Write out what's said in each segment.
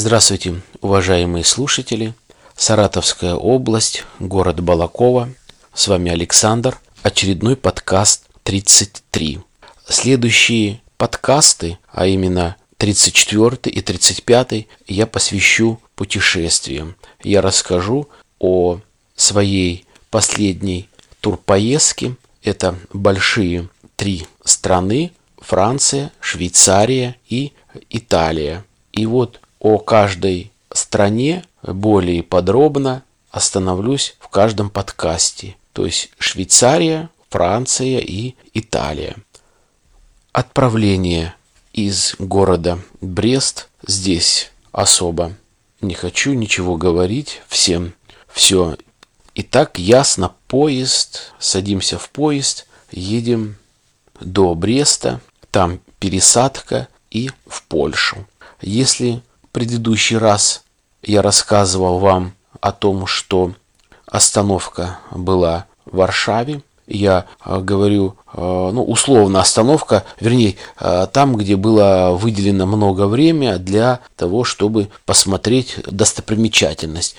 Здравствуйте, уважаемые слушатели. Саратовская область, город Балакова. С вами Александр. Очередной подкаст 33. Следующие подкасты, а именно 34 и 35, я посвящу путешествиям. Я расскажу о своей последней турпоездке. Это большие три страны – Франция, Швейцария и Италия. И вот о каждой стране более подробно остановлюсь в каждом подкасте. То есть Швейцария, Франция и Италия. Отправление из города Брест здесь особо не хочу ничего говорить, всем все и так ясно, поезд, садимся в поезд, едем до Бреста, там пересадка и в Польшу. Если предыдущий раз я рассказывал вам о том, что остановка была в Варшаве, я э, говорю, э, ну, условно остановка, вернее, э, там, где было выделено много времени для того, чтобы посмотреть достопримечательность.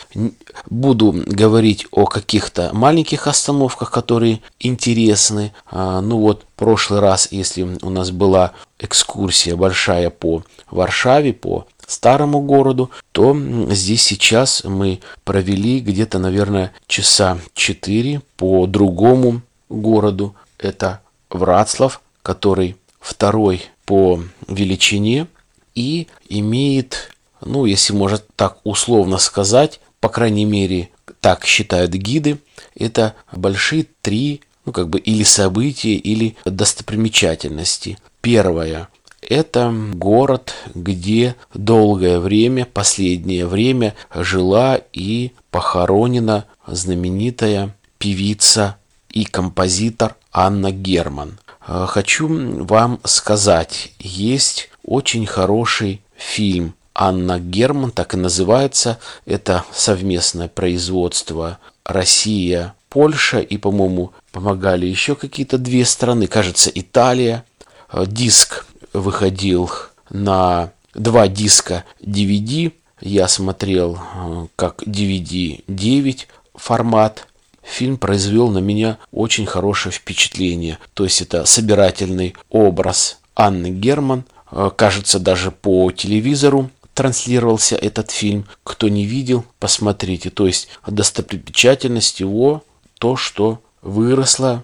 Буду говорить о каких-то маленьких остановках, которые интересны. Ну вот, прошлый раз, если у нас была экскурсия большая по Варшаве, по старому городу, то здесь сейчас мы провели где-то, наверное, часа 4 по другому городу. Это Врацлав, который второй по величине и имеет, ну, если можно так условно сказать, по крайней мере, так считают гиды, это большие три, ну, как бы, или события, или достопримечательности. Первое – это город, где долгое время, последнее время жила и похоронена знаменитая певица и композитор Анна Герман. Э, хочу вам сказать, есть очень хороший фильм Анна Герман, так и называется. Это совместное производство Россия, Польша и, по-моему, помогали еще какие-то две страны, кажется, Италия. Э, диск выходил на два диска DVD. Я смотрел э, как DVD 9 формат фильм произвел на меня очень хорошее впечатление. То есть это собирательный образ Анны Герман. Э, кажется, даже по телевизору транслировался этот фильм. Кто не видел, посмотрите. То есть достопримечательность его, то, что выросло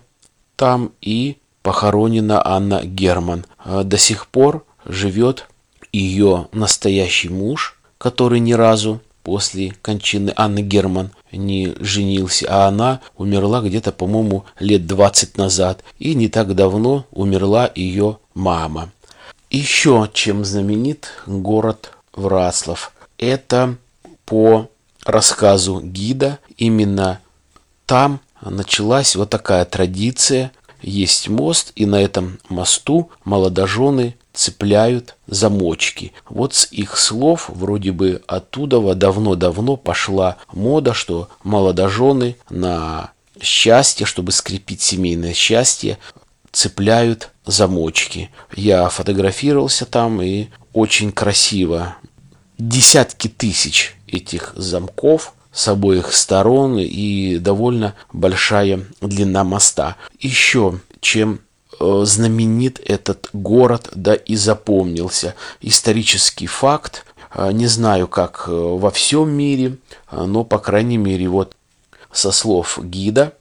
там и похоронена Анна Герман. Э, до сих пор живет ее настоящий муж, который ни разу после кончины Анны Герман не женился, а она умерла где-то, по-моему, лет 20 назад. И не так давно умерла ее мама. Еще чем знаменит город Враслов. Это по рассказу гида именно там началась вот такая традиция. Есть мост, и на этом мосту молодожены цепляют замочки. Вот с их слов вроде бы оттуда давно-давно пошла мода, что молодожены на счастье, чтобы скрепить семейное счастье, цепляют замочки. Я фотографировался там и очень красиво. Десятки тысяч этих замков с обоих сторон и довольно большая длина моста. Еще чем Э, знаменит этот город, да и запомнился. Исторический факт, э, не знаю, как э, во всем мире, но, по крайней мере, вот со слов гида,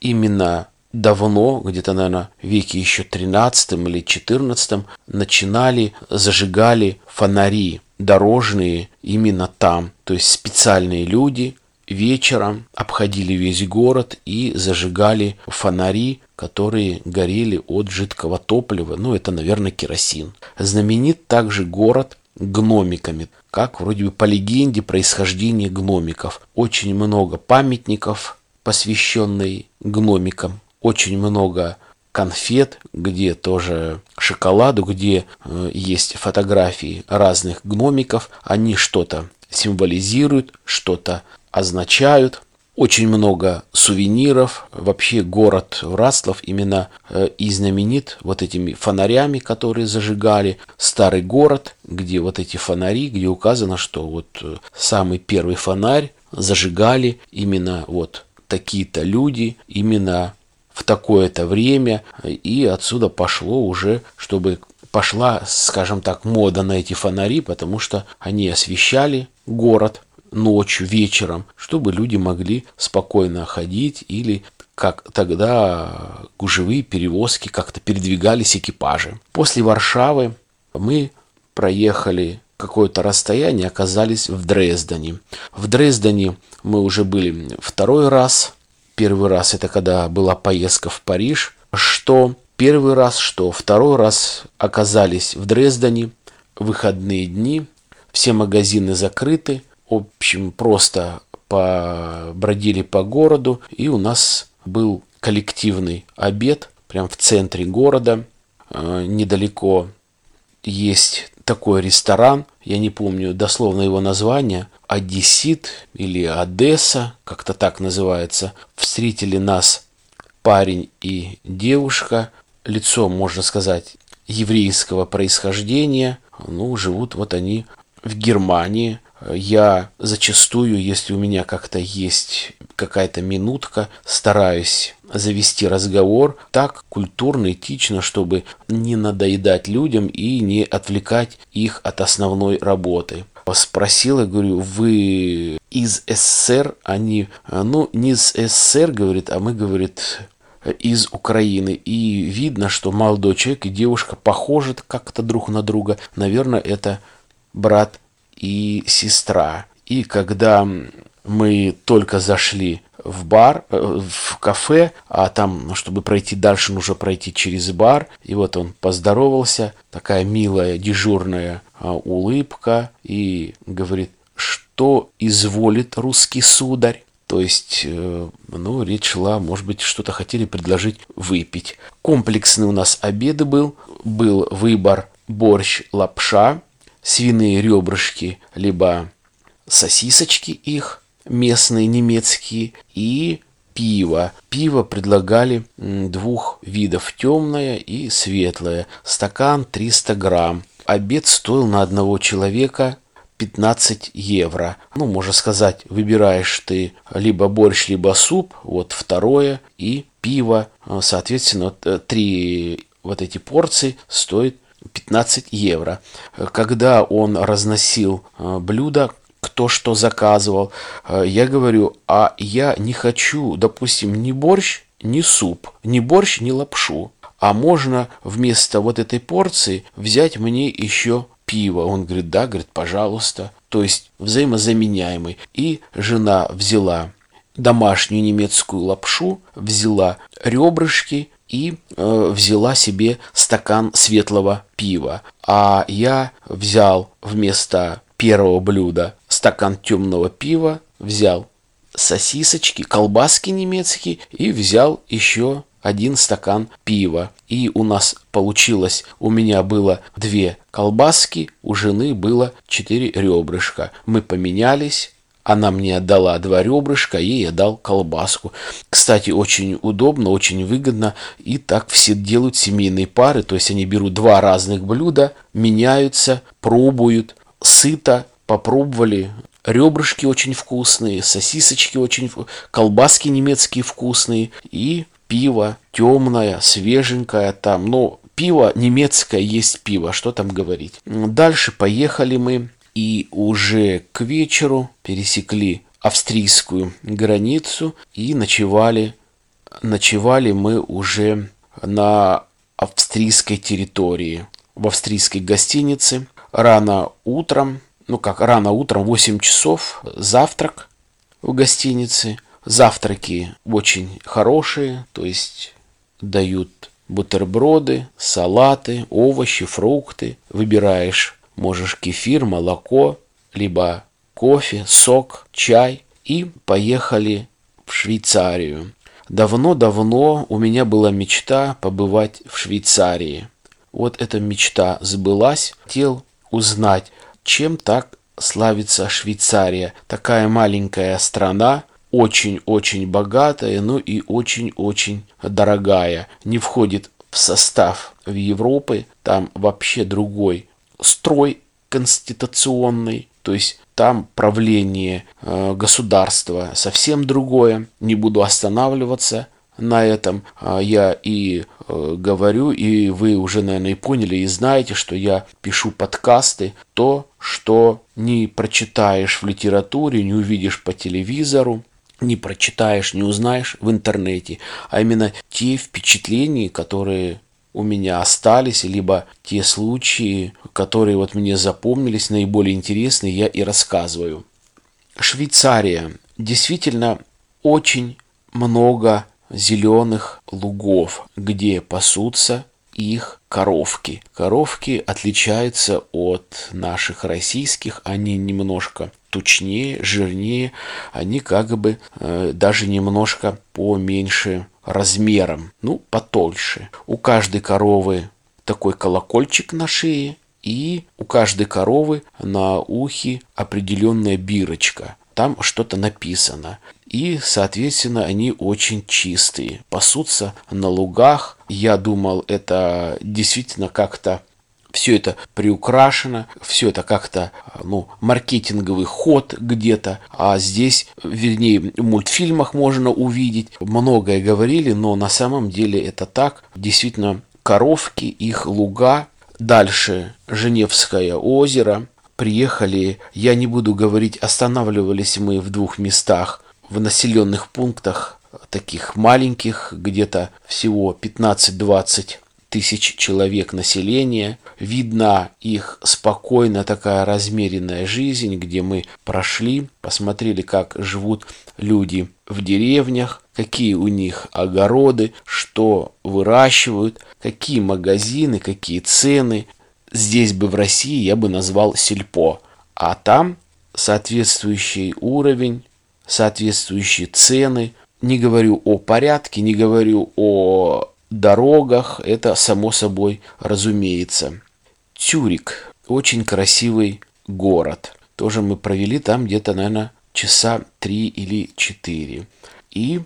именно давно, где-то, наверное, веке еще 13 или 14, начинали, зажигали фонари дорожные именно там. То есть специальные люди вечером обходили весь город и зажигали фонари которые горели от жидкого топлива, ну это, наверное, керосин. Знаменит также город гномиками, как вроде бы по легенде происхождения гномиков. Очень много памятников, посвященных гномикам, очень много конфет, где тоже шоколаду, где э, есть фотографии разных гномиков. Они что-то символизируют, что-то означают. очень много сувениров. Вообще город Враслов именно э, и знаменит вот этими фонарями, которые зажигали. Старый город, где вот эти фонари, где указано, что вот э, самый первый фонарь зажигали именно вот такие-то люди, именно в такое-то время. И отсюда пошло уже, чтобы пошла, скажем так, мода на эти фонари, потому что они освещали город ночью, вечером, чтобы люди могли спокойно ходить или как тогда гужевые перевозки как-то передвигались экипажи. После Варшавы мы проехали какое-то расстояние, оказались в Дрездене. В Дрездене мы уже были второй раз. Первый раз это когда была поездка в Париж, что Первый раз, что второй раз оказались в Дрездене, выходные дни, все магазины закрыты, в общем, просто побродили по городу, и у нас был коллективный обед прямо в центре города, э, недалеко есть такой ресторан, я не помню дословно его название, Одессит или Одесса, как-то так называется. Встретили нас парень и девушка, лицо, можно сказать, еврейского происхождения. Ну, живут вот они в Германии. Я зачастую, если у меня как-то есть какая-то минутка, стараюсь завести разговор так культурно, этично, чтобы не надоедать людям и не отвлекать их от основной работы. Спросила, говорю, вы из СССР? Они, ну, не из СССР, говорит, а мы, говорит, из Украины. И видно, что молодой человек и девушка похожи как-то друг на друга. Наверное, это брат и сестра. И когда мы только зашли в бар, э, в кафе, а там, ну, чтобы пройти дальше, нужно пройти через бар. И вот он поздоровался, такая милая, дежурная а, улыбка, и говорит, что изволит русский сударь. То есть, э, ну, речь шла, может быть, что-то хотели предложить выпить. Комплексный у нас обед был. Был выбор борщ, лапша, свиные ребрышки, либо сосисочки их, местные немецкие, и пиво. Пиво предлагали двух видов, темное и светлое. Стакан 300 грамм. Обед стоил на одного человека 15 евро. Ну, можно сказать, выбираешь ты либо борщ, либо суп, вот второе, и пиво, соответственно, э, три вот эти порции стоят 15 евро. Когда он разносил э, блюдо, кто что заказывал, э, я говорю, а я не хочу, допустим, ни борщ, ни суп, ни борщ, ни лапшу. А можно вместо вот этой порции взять мне еще пиво. Он говорит, да, говорит, пожалуйста. То есть взаимозаменяемый. И жена взяла домашнюю немецкую лапшу, взяла ребрышки и э, взяла себе стакан светлого пива. А я взял вместо первого блюда стакан темного пива, взял сосисочки, колбаски немецкие и взял еще один стакан пива. И у нас получилось, у меня было две колбаски, у жены было четыре ребрышка. Мы поменялись, она мне отдала два ребрышка, ей я дал колбаску. Кстати, очень удобно, очень выгодно. И так все делают семейные пары. То есть они берут два разных блюда, меняются, пробуют, сыто, попробовали. Ребрышки очень вкусные, сосисочки очень колбаски немецкие вкусные. И пиво темное, свеженькое там. Ну, пиво немецкое есть пиво, что там говорить. Дальше поехали мы и уже к вечеру пересекли австрийскую границу и ночевали, ночевали мы уже на австрийской территории, в австрийской гостинице. Рано утром, ну как рано утром, 8 часов, завтрак в гостинице – Завтраки очень хорошие, то есть дают бутерброды, салаты, овощи, фрукты. Выбираешь, можешь кефир, молоко, либо кофе, сок, чай. И поехали в Швейцарию. Давно-давно у меня была мечта побывать в Швейцарии. Вот эта мечта сбылась. Хотел узнать, чем так славится Швейцария. Такая маленькая страна, очень-очень богатая, ну и очень-очень дорогая. Не входит в состав в Европы, там вообще другой строй конституционный, то есть там правление э, государства совсем другое. Не буду останавливаться на этом. А я и э, говорю, и вы уже, наверное, и поняли, и знаете, что я пишу подкасты, то, что не прочитаешь в литературе, не увидишь по телевизору, не прочитаешь, не узнаешь в интернете, а именно те впечатления, которые у меня остались, либо те случаи, которые вот мне запомнились, наиболее интересные, я и рассказываю. Швейцария. Действительно, очень много зеленых лугов, где пасутся их коровки. Коровки отличаются от наших российских, они немножко тучнее, жирнее, они как бы э, даже немножко поменьше размером, ну, потольше. У каждой коровы такой колокольчик на шее, и у каждой коровы на ухе определенная бирочка. Там что-то написано. И, соответственно, они очень чистые. Пасутся на лугах. Я думал, это действительно как-то все это приукрашено, все это как-то, ну, маркетинговый ход где-то, а здесь, вернее, в мультфильмах можно увидеть, многое говорили, но на самом деле это так, действительно, коровки, их луга, дальше Женевское озеро, приехали, я не буду говорить, останавливались мы в двух местах, в населенных пунктах, таких маленьких, где-то всего 15-20 тысяч человек населения. Видна их спокойная такая размеренная жизнь, где мы прошли, посмотрели, как живут люди в деревнях, какие у них огороды, что выращивают, какие магазины, какие цены. Здесь бы в России я бы назвал сельпо, а там соответствующий уровень, соответствующие цены. Не говорю о порядке, не говорю о дорогах, это само собой разумеется. Тюрик, очень красивый город. Тоже мы провели там где-то, наверное, часа три или четыре. И,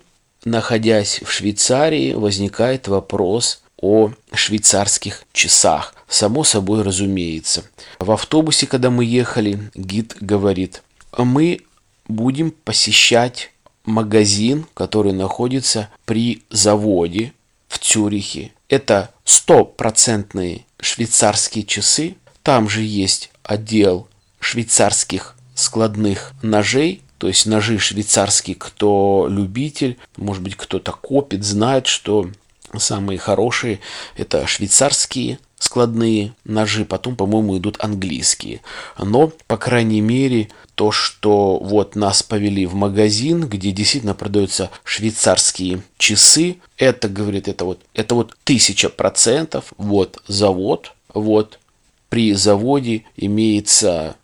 находясь в Швейцарии, возникает вопрос о швейцарских часах. Само собой разумеется. В автобусе, когда мы ехали, гид говорит, мы будем посещать магазин, который находится при заводе в Цюрихе. Это стопроцентные швейцарские часы. Там же есть отдел швейцарских складных ножей, то есть ножи швейцарские, кто любитель, может быть, кто-то копит, знает, что самые хорошие это швейцарские складные ножи, потом, по-моему, идут английские. Но, по крайней мере, то, что вот нас повели в магазин, где действительно продаются швейцарские часы, это, говорит, это вот, это вот тысяча процентов, вот завод, вот при заводе имеется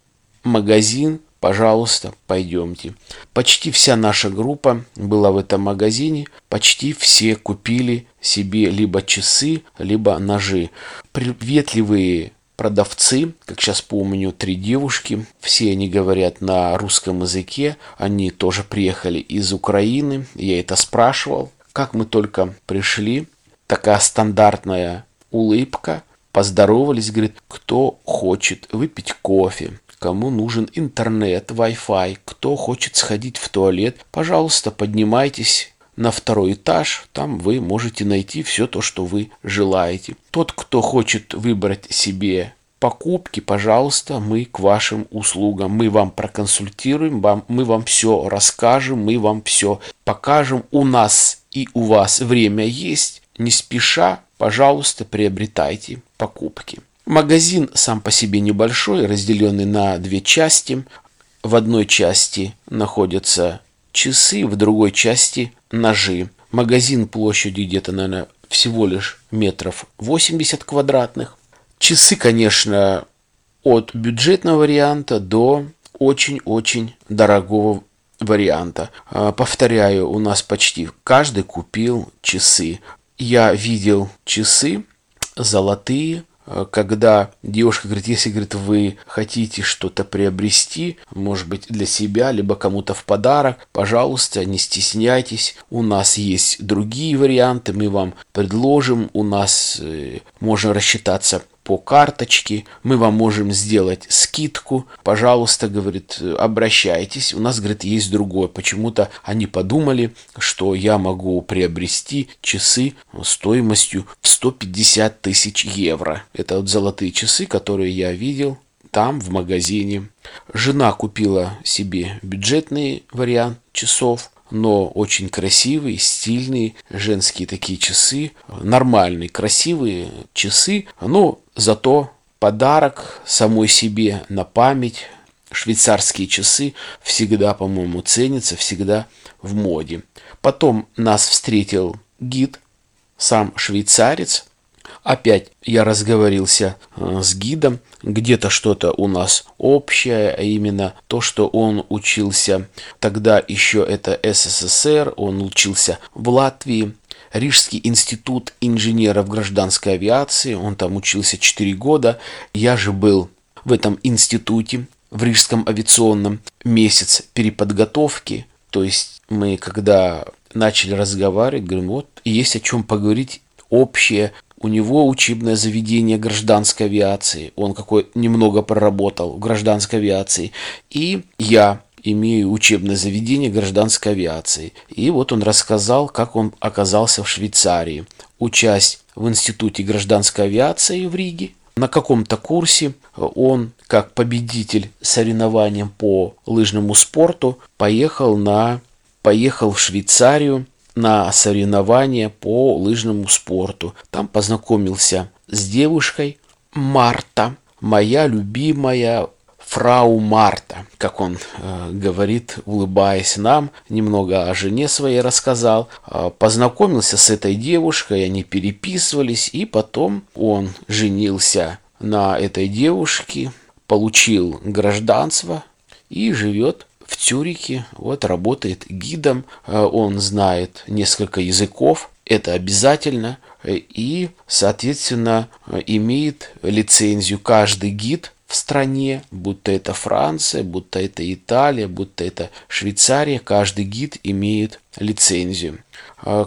магазин, пожалуйста, пойдемте. Почти вся наша группа была в этом магазине, почти все купили себе либо часы, либо ножи. Приветливые продавцы, как сейчас помню, три девушки, все они говорят на русском языке, они тоже приехали из Украины, я это спрашивал, как мы только пришли, такая стандартная улыбка, поздоровались, говорит, кто хочет выпить кофе, кому нужен интернет, Wi-Fi, кто хочет сходить в туалет, пожалуйста, поднимайтесь на второй этаж, там вы можете найти все то, что вы желаете. Тот, кто хочет выбрать себе покупки, пожалуйста, мы к вашим услугам. Мы вам проконсультируем, вам, мы вам все расскажем, мы вам все покажем. У нас и у вас время есть. Не спеша, пожалуйста, приобретайте покупки. Магазин сам по себе небольшой, разделенный на две части. В одной части находятся часы, в другой части ножи. Магазин площадью где-то, наверное, всего лишь метров 80 квадратных. Часы, конечно, от бюджетного варианта до очень-очень дорогого варианта. А, повторяю, у нас почти каждый купил часы. Я видел часы золотые когда девушка говорит, если, говорит, вы хотите что-то приобрести, может быть, для себя, либо кому-то в подарок, пожалуйста, не стесняйтесь, у нас есть другие варианты, мы вам предложим, у нас э, можно рассчитаться по карточке, мы вам можем сделать скидку, пожалуйста, говорит, обращайтесь. У нас, говорит, есть другое. Почему-то они подумали, что я могу приобрести часы стоимостью в 150 тысяч евро. Это вот золотые часы, которые я видел там, в магазине. Жена купила себе бюджетный вариант часов, но очень красивые, стильные женские такие часы, нормальные, красивые часы, но зато подарок самой себе на память, швейцарские часы всегда, по-моему, ценятся, всегда в моде. Потом нас встретил гид, сам швейцарец, Опять я разговорился э, с гидом, где-то что-то у нас общее, а именно то, что он учился, тогда еще это СССР, он учился в Латвии, Рижский институт инженеров гражданской авиации, он там учился 4 года, я же был в этом институте, в Рижском авиационном, месяц переподготовки, то есть мы когда начали разговаривать, говорим, вот есть о чем поговорить общее, у него учебное заведение гражданской авиации. Он какой немного проработал в гражданской авиации. И я имею учебное заведение гражданской авиации. И вот он рассказал, как он оказался в Швейцарии, учась в Институте гражданской авиации в Риге. На каком-то курсе он, как победитель соревнований по лыжному спорту, поехал, на, поехал в Швейцарию на соревнования по лыжному спорту. Там познакомился с девушкой Марта, моя любимая фрау Марта, как он э, говорит, улыбаясь нам, немного о жене своей рассказал. Э, познакомился с этой девушкой, они переписывались, и потом он женился на этой девушке, получил гражданство и живет в Цюрихе, вот работает гидом, э, он знает несколько языков, это обязательно, э, и, соответственно, э, имеет лицензию каждый гид в стране, будто это Франция, будто это Италия, будто это Швейцария, каждый гид имеет лицензию.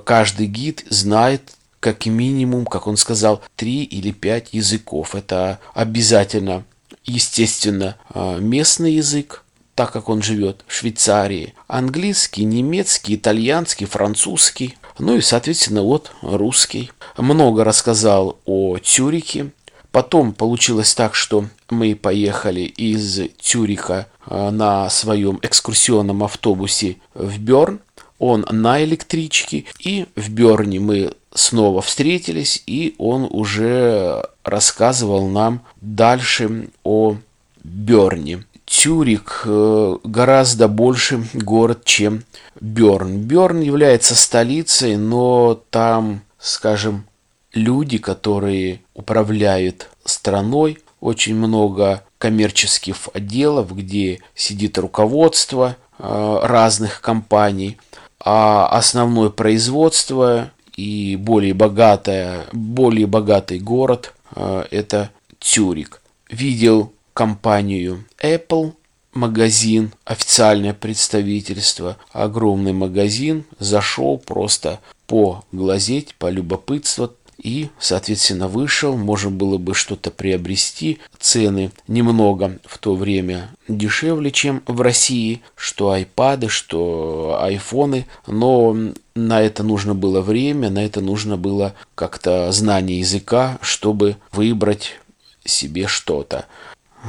Каждый гид знает как минимум, как он сказал, три или пять языков. Это обязательно, естественно, местный язык, так как он живет в Швейцарии, английский, немецкий, итальянский, французский, ну и, соответственно, вот русский. Много рассказал о Цюрике. Потом получилось так, что мы поехали из Цюриха а, на своем экскурсионном автобусе в Берн. Он на электричке. И в Берне мы снова встретились, и он уже рассказывал нам дальше о Берне. Тюрик э, гораздо больше город, чем Берн. Берн является столицей, но там, скажем, люди, которые управляют страной, очень много коммерческих отделов, где сидит руководство э, разных компаний, а основное производство и более богатое, более богатый город э, это Тюрик. Видел компанию Apple, магазин, официальное представительство, огромный магазин, зашел просто поглазеть, полюбопытствовать, и, соответственно, вышел, можно было бы что-то приобрести. Цены немного в то время дешевле, чем в России, что айпады, что айфоны, но на это нужно было время, на это нужно было как-то знание языка, чтобы выбрать себе что-то.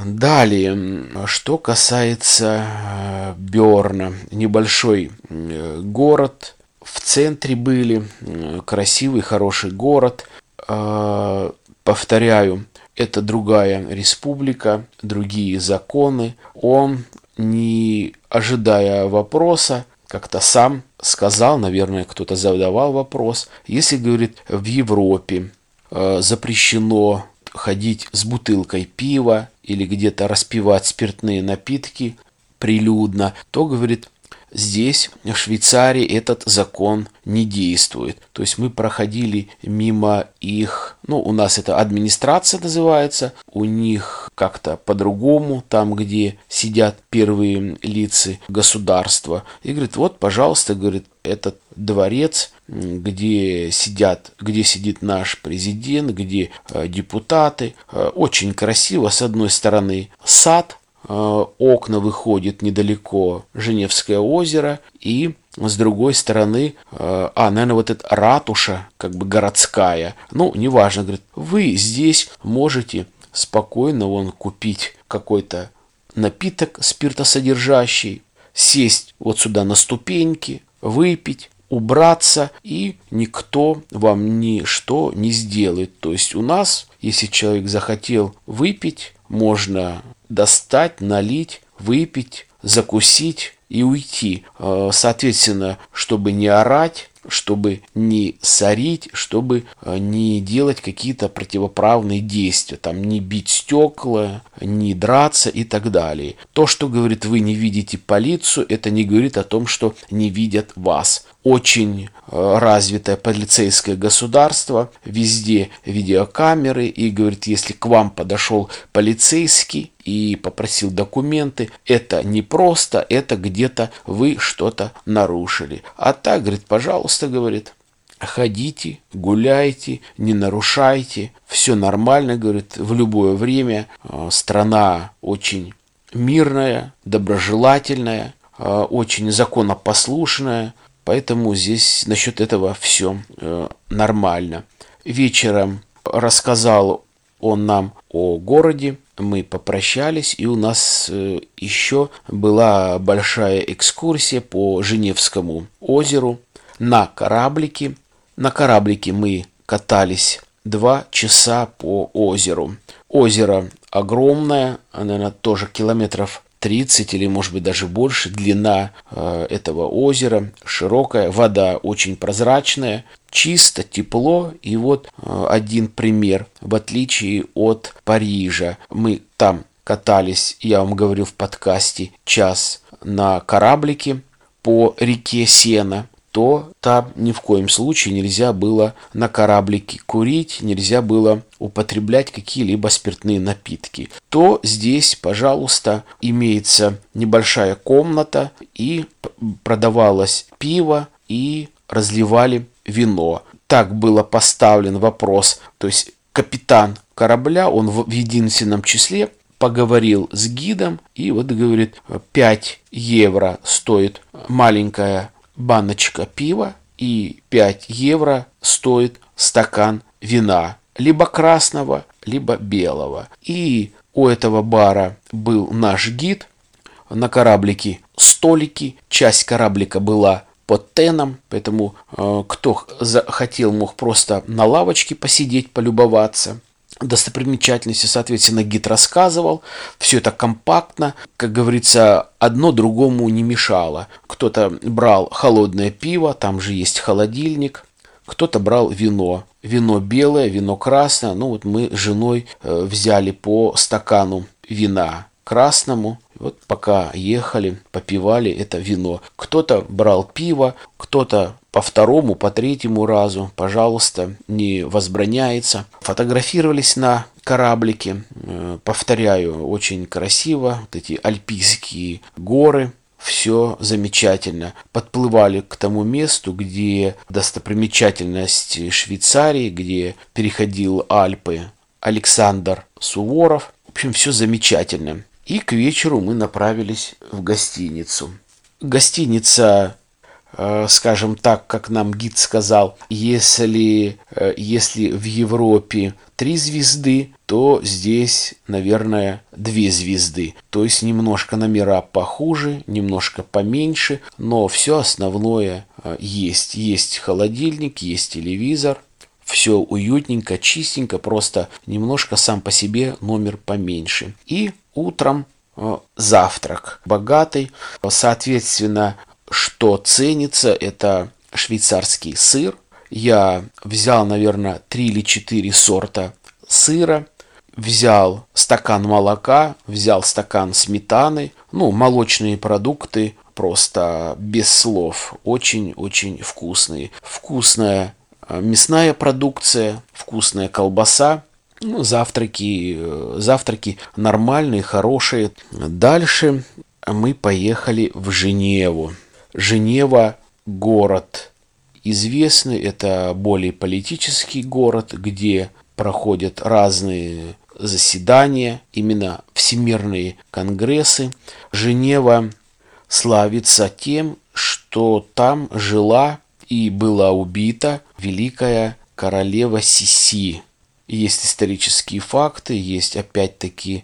Далее, что касается э, Берна, небольшой э, город, в центре были, э, красивый, хороший город. Повторяю, это другая республика, другие законы. Он, не ожидая вопроса, как-то сам сказал, наверное, кто-то задавал вопрос, если, говорит, в Европе запрещено ходить с бутылкой пива или где-то распивать спиртные напитки прилюдно, то, говорит, здесь, в Швейцарии, этот закон не действует. То есть мы проходили мимо их, ну, у нас это администрация называется, у них как-то по-другому, там, где сидят первые лица государства. И говорит, вот, пожалуйста, говорит, этот дворец, где сидят, где сидит наш президент, где э, депутаты. Э, очень красиво, с одной стороны, сад, э, окна выходят недалеко Женевское озеро, и с другой стороны, а, наверное, вот эта ратуша, как бы городская, ну, неважно, говорит, вы здесь можете спокойно вон купить какой-то напиток спиртосодержащий, сесть вот сюда на ступеньки, выпить, убраться, и никто вам ничто не сделает. То есть у нас, если человек захотел выпить, можно достать, налить, выпить, закусить и уйти. Э, соответственно, чтобы не орать, чтобы не сорить, чтобы э, не делать какие-то противоправные действия, там не бить стекла, не драться и так далее. То, что говорит, вы не видите полицию, это не говорит о том, что не видят вас очень э, развитое полицейское государство, везде видеокамеры, и говорит, если к вам подошел полицейский и попросил документы, это не просто, это где-то вы что-то нарушили. А так, говорит, пожалуйста, говорит, ходите, гуляйте, не нарушайте, все нормально, говорит, в любое время. Э, страна очень мирная, доброжелательная, э, очень законопослушная, Поэтому здесь насчет этого все э, нормально. Вечером рассказал он нам о городе, мы попрощались, и у нас э, еще была большая экскурсия по Женевскому озеру на кораблике. На кораблике мы катались два часа по озеру. Озеро огромное, наверное, тоже километров 30 или может быть даже больше длина э, этого озера, широкая, вода очень прозрачная, чисто, тепло. И вот э, один пример, в отличие от Парижа, мы там катались, я вам говорю в подкасте, час на кораблике по реке Сена то там ни в коем случае нельзя было на кораблике курить, нельзя было употреблять какие-либо спиртные напитки, то здесь, пожалуйста, имеется небольшая комната и продавалось пиво и разливали вино. Так было поставлен вопрос, то есть капитан корабля, он в единственном числе поговорил с гидом и вот говорит 5 евро стоит маленькая баночка пива и 5 евро стоит стакан вина, либо красного, либо белого. И у этого бара был наш гид, на кораблике столики, часть кораблика была под теном, поэтому э, кто захотел, мог просто на лавочке посидеть, полюбоваться достопримечательности, соответственно, гид рассказывал. Все это компактно, как говорится, одно другому не мешало. Кто-то брал холодное пиво, там же есть холодильник, кто-то брал вино. Вино белое, вино красное. Ну вот мы с женой э, взяли по стакану вина красному. Вот пока ехали, попивали это вино. Кто-то брал пиво, кто-то по второму, по третьему разу, пожалуйста, не возбраняется. Фотографировались на кораблике, э, повторяю, очень красиво, вот эти альпийские горы, все замечательно. Подплывали к тому месту, где достопримечательность Швейцарии, где переходил Альпы Александр Суворов. В общем, все замечательно. И к вечеру мы направились в гостиницу. Гостиница, скажем так, как нам гид сказал, если, э, если в Европе три звезды, то здесь, наверное, две звезды. То есть немножко номера похуже, немножко поменьше, но все основное э, есть. Есть холодильник, есть телевизор, все уютненько, чистенько, просто немножко сам по себе номер поменьше. И утром э, завтрак богатый. Соответственно, что ценится, это швейцарский сыр. Я взял, наверное, 3 или 4 сорта сыра. взял стакан молока, взял стакан сметаны, ну, молочные продукты, просто без слов. Очень-очень вкусные. Вкусная э, мясная продукция, вкусная колбаса, ну, завтраки, э, завтраки нормальные, хорошие. Дальше мы поехали в Женеву. Женева – город известный, это более политический город, где проходят разные заседания, именно всемирные конгрессы. Женева славится тем, что там жила и была убита великая королева Сиси. Есть исторические факты, есть опять-таки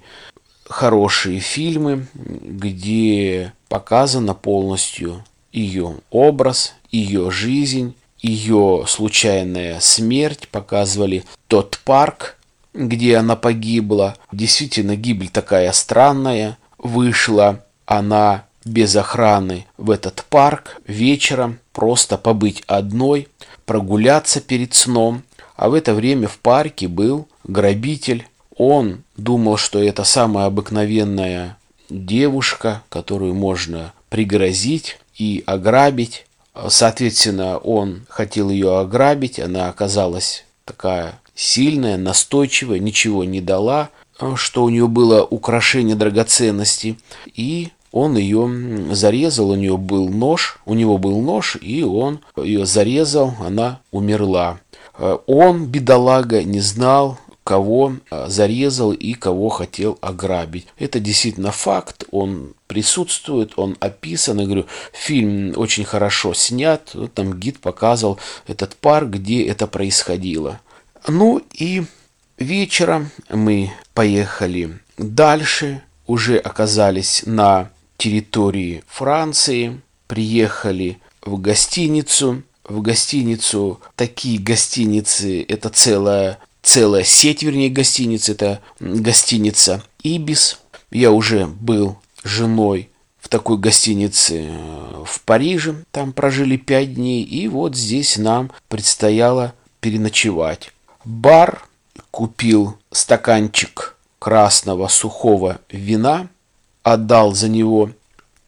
хорошие фильмы, где показано полностью ее образ, ее жизнь, ее случайная смерть, показывали тот парк, где она погибла. Действительно, гибель такая странная. Вышла она без охраны в этот парк вечером, просто побыть одной, прогуляться перед сном. А в это время в парке был грабитель. Он думал, что это самая обыкновенная девушка, которую можно пригрозить и ограбить. Соответственно, он хотел ее ограбить, она оказалась такая сильная, настойчивая, ничего не дала, что у нее было украшение драгоценности, и он ее зарезал, у нее был нож, у него был нож, и он ее зарезал, она умерла. Он, бедолага, не знал, кого зарезал и кого хотел ограбить. Это действительно факт, он присутствует, он описан. Я говорю, фильм очень хорошо снят, там гид показывал этот парк, где это происходило. Ну и вечером мы поехали дальше, уже оказались на территории Франции, приехали в гостиницу. В гостиницу, такие гостиницы, это целая, целая сеть, вернее, гостиниц, это гостиница Ибис. Я уже был женой в такой гостинице э, в Париже, там прожили пять дней, и вот здесь нам предстояло переночевать. Бар купил стаканчик красного сухого вина, отдал за него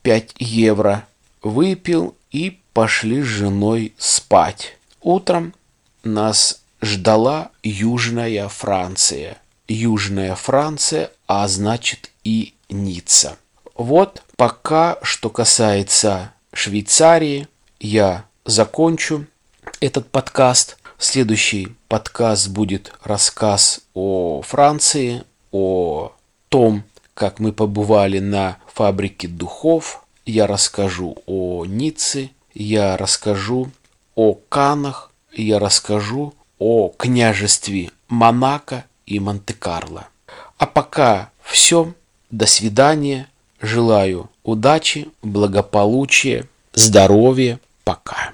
5 евро, выпил и пошли с женой спать. Утром нас ждала Южная Франция. Южная Франция, а значит и Ницца. Вот пока что касается Швейцарии, я закончу этот подкаст. Следующий подкаст будет рассказ о Франции, о том, как мы побывали на фабрике духов. Я расскажу о Ницце, я расскажу о Канах, я расскажу о княжестве Монако и Монте-Карло. А пока все. До свидания. Желаю удачи, благополучия, здоровья. Пока.